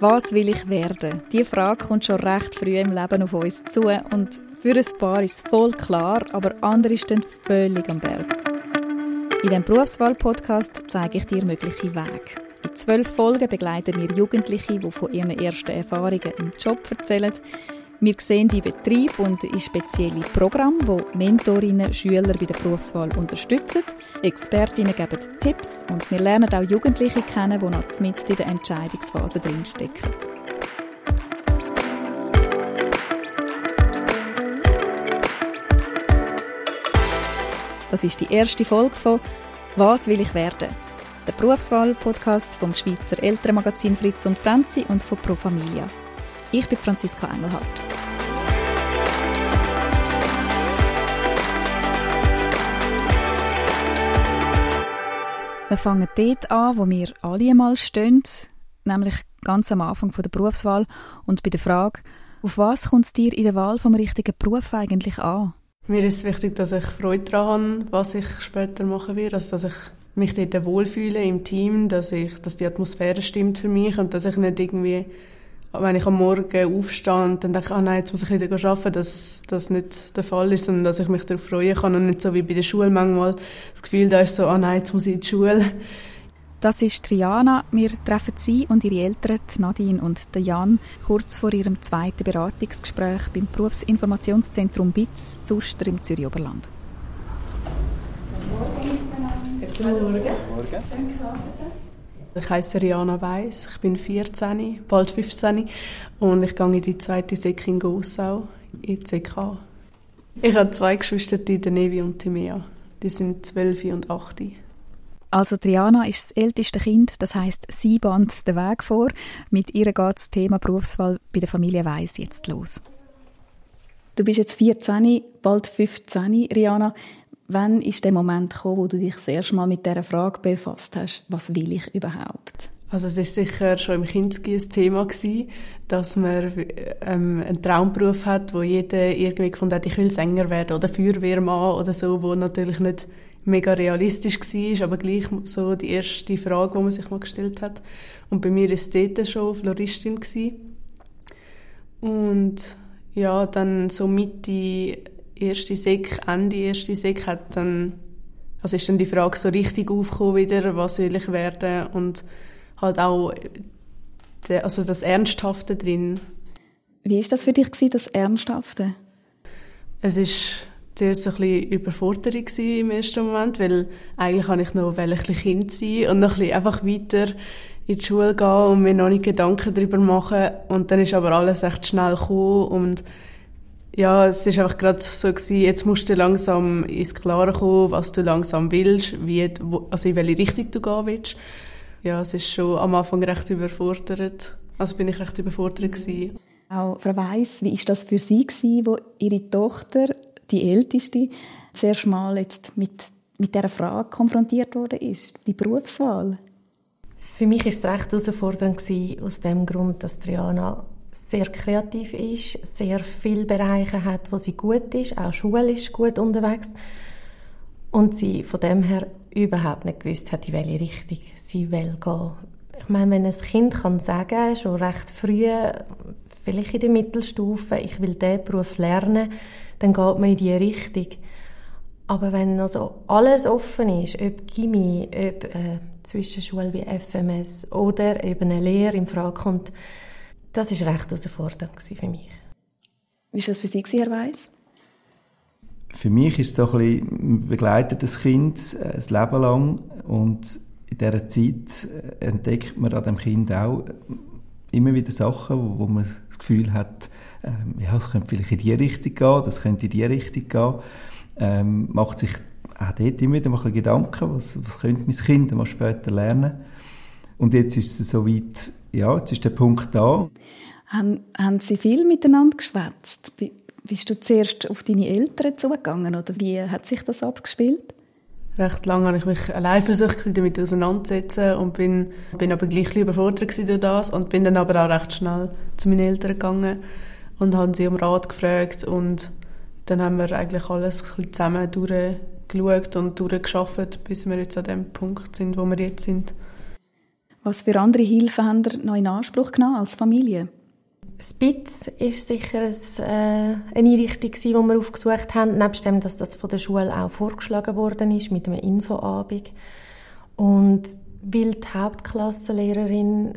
Was will ich werden? Die Frage kommt schon recht früh im Leben auf uns zu und für ein paar ist es voll klar, aber andere stehen völlig am Berg. In diesem Berufswahl-Podcast zeige ich dir mögliche Wege. In zwölf Folgen begleiten wir Jugendliche, die von ihren ersten Erfahrungen im Job erzählen, wir sehen die Betrieb und in spezielle Programme, wo Mentorinnen Schüler bei der Berufswahl unterstützen. Expertinnen geben Tipps und wir lernen auch Jugendliche kennen, die noch mitten in der Entscheidungsphase drinstecken. Das ist die erste Folge von «Was will ich werden?» der Berufswahl-Podcast vom Schweizer Elternmagazin Fritz und Franzi und von Pro Familia. Ich bin Franziska Engelhardt. Wir fangen dort an, wo wir alle einmal stehen, nämlich ganz am Anfang der Berufswahl und bei der Frage, auf was kommt es dir in der Wahl vom richtigen Beruf eigentlich an? Mir ist wichtig, dass ich Freude daran habe, was ich später machen werde, also dass ich mich dort wohlfühle im Team, dass ich, dass die Atmosphäre stimmt für mich und dass ich nicht irgendwie wenn ich am Morgen aufstehe und dann denke, ah nein, jetzt muss ich wieder arbeiten, dass das nicht der Fall ist, sondern dass ich mich darauf freuen kann und nicht so wie bei der Schule manchmal das Gefühl, da ist so, ah nein, jetzt muss ich in die Schule. Das ist Triana. Wir treffen sie und ihre Eltern, Nadine und Jan, kurz vor ihrem zweiten Beratungsgespräch beim Berufsinformationszentrum BITS Zuster im Zürich Oberland. Guten Morgen. Guten Morgen. Ich heiße Riana Weiss, ich bin 14, bald 15 und ich gehe in die zweite Sek in Gossau, in CK. Ich habe zwei Geschwister, die Nevi und Timea. Die sind 12 und 8. Also Triana ist das älteste Kind, das heißt, sie bahnt den Weg vor. Mit ihr geht das Thema Berufswahl bei der Familie Weiss jetzt los. Du bist jetzt 14, bald 15, Riana. Wann ist der Moment gekommen, wo du dich das erste Mal mit dieser Frage befasst hast, was will ich überhaupt? Also es ist sicher schon im Kinski ein Thema gewesen, dass man ähm, einen Traumberuf hat, wo jeder irgendwie gefunden hat, ich will Sänger werden oder Feuerwehrmann oder so, wo natürlich nicht mega realistisch war, aber gleich so die erste Frage, die man sich mal gestellt hat. Und bei mir war es dort schon Floristin. Gewesen. Und ja, dann so Mitte erste Sek, Ende erste Sek hat dann, also ist dann die Frage so richtig aufgekommen wieder, was will ich werden und halt auch der, also das Ernsthafte drin. Wie ist das für dich gewesen, das Ernsthafte? Es ist zuerst ein bisschen Überforderung im ersten Moment, weil eigentlich kann ich noch ein bisschen Kind sein und noch ein bisschen einfach weiter in die Schule gehen und mir noch nicht Gedanken darüber machen und dann ist aber alles recht schnell gekommen und ja, es ist einfach gerade so gewesen, jetzt musst du langsam ins Klare kommen, was du langsam willst, wie, also in welche Richtung du gehen willst. Ja, es ist schon am Anfang recht überfordert. Also bin ich recht überfordert gewesen. Auch Frau Weiss, wie ist das für Sie gewesen, wo Ihre Tochter, die Älteste, zuerst mal jetzt mit, mit dieser Frage konfrontiert worden ist, die Berufswahl? Für mich war es recht herausfordernd gewesen, aus dem Grund, dass Triana sehr kreativ ist, sehr viele Bereiche hat, wo sie gut ist, auch schulisch gut unterwegs und sie von dem her überhaupt nicht gewusst hat, in welche Richtung sie will gehen. Ich meine, wenn ein Kind kann sagen, schon recht früh, vielleicht in der Mittelstufe, ich will diesen Beruf lernen, dann geht man in diese Richtung. Aber wenn also alles offen ist, ob Gimmi, ob äh, Zwischenschule wie FMS oder eben eine Lehre in Frage kommt, das war recht herausfordernd für mich. Wie war das für Sie, Herr Weiss? Für mich ist es so ein bisschen, begleitet das Kind äh, ein Leben lang und in dieser Zeit äh, entdeckt man an dem Kind auch immer wieder Sachen, wo, wo man das Gefühl hat, ähm, ja, es könnte vielleicht in die Richtung gehen, das könnte in die Richtung gehen. Ähm, macht sich auch dort immer wieder mal ein Gedanken, was, was könnte mein Kind mal später lernen. Und jetzt ist es so weit, ja, jetzt ist der Punkt da. Haben, haben Sie viel miteinander geschwätzt? Bist du zuerst auf deine Eltern zugegangen oder wie hat sich das abgespielt? Recht lange habe ich mich allein versucht, damit auseinanderzusetzen und bin, bin aber gleich überfordert durch das und bin dann aber auch recht schnell zu meinen Eltern gegangen und haben sie um Rat gefragt und dann haben wir eigentlich alles zusammen durchgeschaut und durchgeschafft, bis wir jetzt an dem Punkt sind, wo wir jetzt sind. Was für andere Hilfen haben ihr noch in Anspruch genommen als Familie? Spitz ist sicher äh, eine Einrichtung, die wir aufgesucht haben, nebst dem, dass das von der Schule auch vorgeschlagen worden ist mit einem Infoabend. Und weil die Hauptklassenlehrerin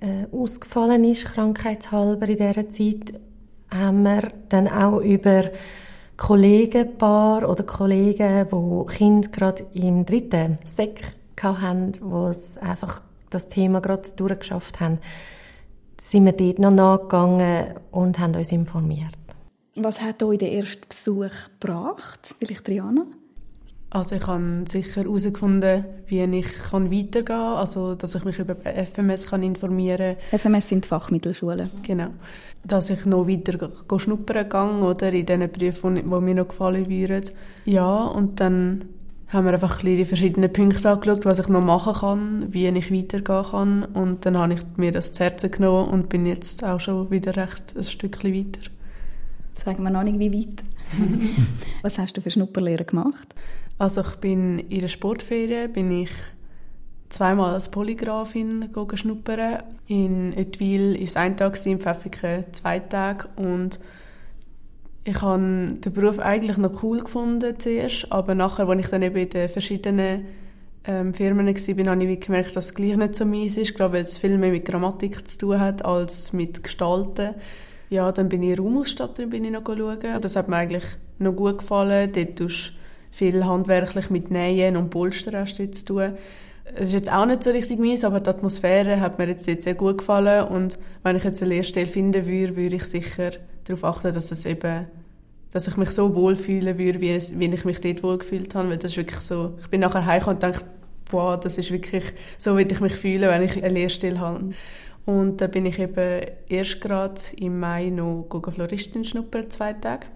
äh, ausgefallen ist, krankheitshalber in dieser Zeit, haben wir dann auch über Kollegenpaar oder Kollegen, die Kinder gerade im dritten Sek hatten, wo es einfach das Thema gerade durchgeschafft haben, sind wir dort noch nachgegangen und haben uns informiert. Was hat euch der erste Besuch gebracht? Vielleicht Triana? Also ich habe sicher herausgefunden, wie ich kann weitergehen kann, also dass ich mich über FMS kann informieren kann. FMS sind Fachmittelschulen. Genau. Dass ich noch weiter schnuppern kann oder in diesen Berufen, die mir noch gefallen würden. Ja, und dann haben wir einfach die verschiedenen Punkte angeschaut, was ich noch machen kann, wie ich weitergehen kann. Und dann habe ich mir das zu Herzen genommen und bin jetzt auch schon wieder recht ein Stückchen weiter. Sagen wir noch nicht, wie weit. was hast du für Schnupperlehre gemacht? Also ich bin in der Sportferien bin ich zweimal als Polygrafin schnuppern. In Oetwil war es ein Tag, in Pfäffiken zwei Tage und ich habe den Beruf eigentlich noch cool gefunden zuerst, aber nachher, als ich dann eben in den verschiedenen ähm, Firmen war, habe ich gemerkt, dass es gleich nicht so meins ist. Glaube, weil es viel mehr mit Grammatik zu tun hat, als mit Gestalten. Ja, dann bin ich Raumausstatterin bin ich noch schauen. Das hat mir eigentlich noch gut gefallen. Dort tust viel handwerklich mit Nähen und Polster hast du zu tun. Es ist jetzt auch nicht so richtig meins, aber die Atmosphäre hat mir jetzt sehr gut gefallen und wenn ich jetzt eine Lehrstelle finden würde, würde ich sicher darauf achten, dass es eben dass ich mich so wohlfühlen würde, wie, es, wie ich mich dort wohlgefühlt habe, weil das ist wirklich so, ich bin nachher heimgekommen und dachte, boah, das ist wirklich, so wie ich mich fühle, wenn ich eine Lehrstelle habe. Und da bin ich eben erst gerade im Mai noch Floristin schnuppern, zwei Tage.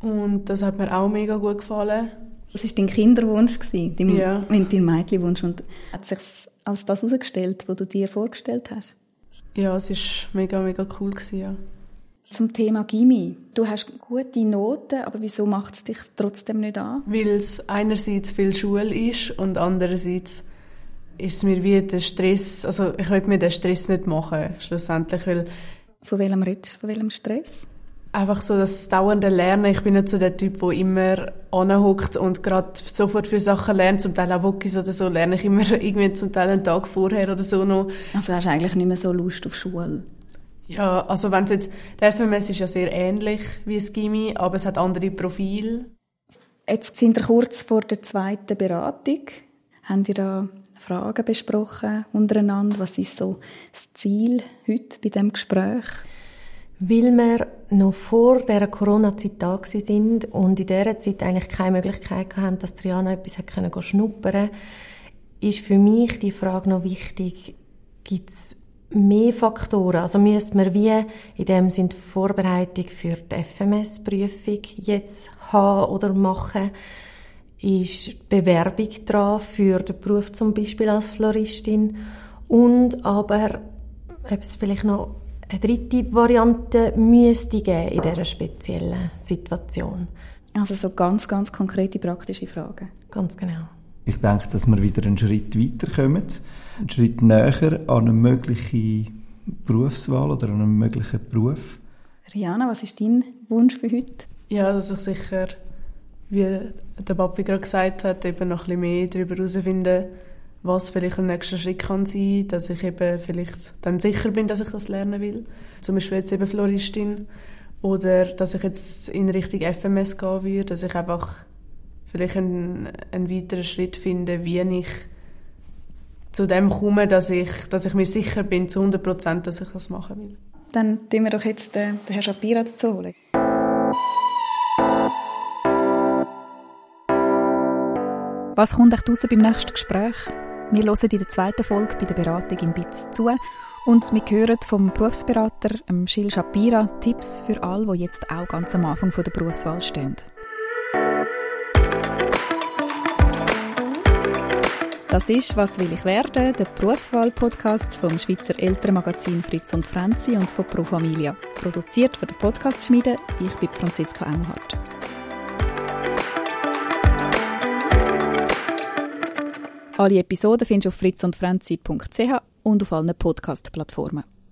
Und das hat mir auch mega gut gefallen. Das war dein Kinderwunsch, dein, ja. dein Mädchenwunsch. Und hat sich als das herausgestellt, was du dir vorgestellt hast? Ja, es war mega, mega cool. Gewesen, ja. Zum Thema Gimmi. Du hast gute Noten, aber wieso macht es dich trotzdem nicht an? Weil es einerseits viel Schule ist und andererseits ist es mir wie der Stress, also ich will mir den Stress nicht machen, schlussendlich, weil... Von welchem redest Von welchem Stress? Einfach so das dauernde Lernen. Ich bin nicht so der Typ, der immer anhockt und gerade sofort für Sachen lernt. Zum Teil auch Wokis oder so lerne ich immer irgendwie zum Teil einen Tag vorher oder so noch. Also hast du eigentlich nicht mehr so Lust auf Schule? Ja, also wenn jetzt, der FMS ist ja sehr ähnlich wie das Gimmi, aber es hat andere Profile. Jetzt sind wir kurz vor der zweiten Beratung. Haben ihr da Fragen besprochen untereinander? Was ist so das Ziel heute bei dem Gespräch? Weil wir noch vor der Corona-Zeit da sind und in dieser Zeit eigentlich keine Möglichkeit hatten, dass Triana etwas hat schnuppern ist für mich die Frage noch wichtig, gibt es mehr Faktoren. Also müssen wir wie in dem sind Vorbereitung für die FMS-Prüfung jetzt haben oder machen. Ist Bewerbung dran für den Beruf zum Beispiel als Floristin und aber ob es vielleicht noch eine dritte Variante müsste geben in dieser speziellen Situation. Also so ganz, ganz konkrete praktische Fragen. Ganz genau. Ich denke, dass wir wieder einen Schritt weiterkommen einen Schritt näher an eine mögliche Berufswahl oder an einen möglichen Beruf. Rihanna, was ist dein Wunsch für heute? Ja, dass ich sicher, wie der Papi gerade gesagt hat, eben noch ein bisschen mehr darüber herausfinden, was vielleicht ein nächster Schritt kann sein, dass ich eben vielleicht dann sicher bin, dass ich das lernen will. Zum Beispiel jetzt eben Floristin. Oder dass ich jetzt in Richtung FMS gehen würde, dass ich einfach vielleicht einen, einen weiteren Schritt finde, wie ich zu dem komme, dass ich, dass ich mir sicher bin, zu 100 Prozent, dass ich das machen will. Dann tun wir doch jetzt den, den Herrn Shapira dazu holen. Was kommt euch raus beim nächsten Gespräch? Wir hören in der zweiten Folge bei der Beratung im BITS zu und wir hören vom Berufsberater Gilles Shapira Tipps für alle, die jetzt auch ganz am Anfang der Berufswahl stehen. Das ist «Was will ich werden?» der Berufswahl-Podcast vom Schweizer Elternmagazin Fritz und Franzi und von Pro Familia. Produziert von der Podcast-Schmiede. Ich bin Franziska Engelhardt. Alle Episoden findest du auf fritzundfrenzi.ch und auf allen Podcast-Plattformen.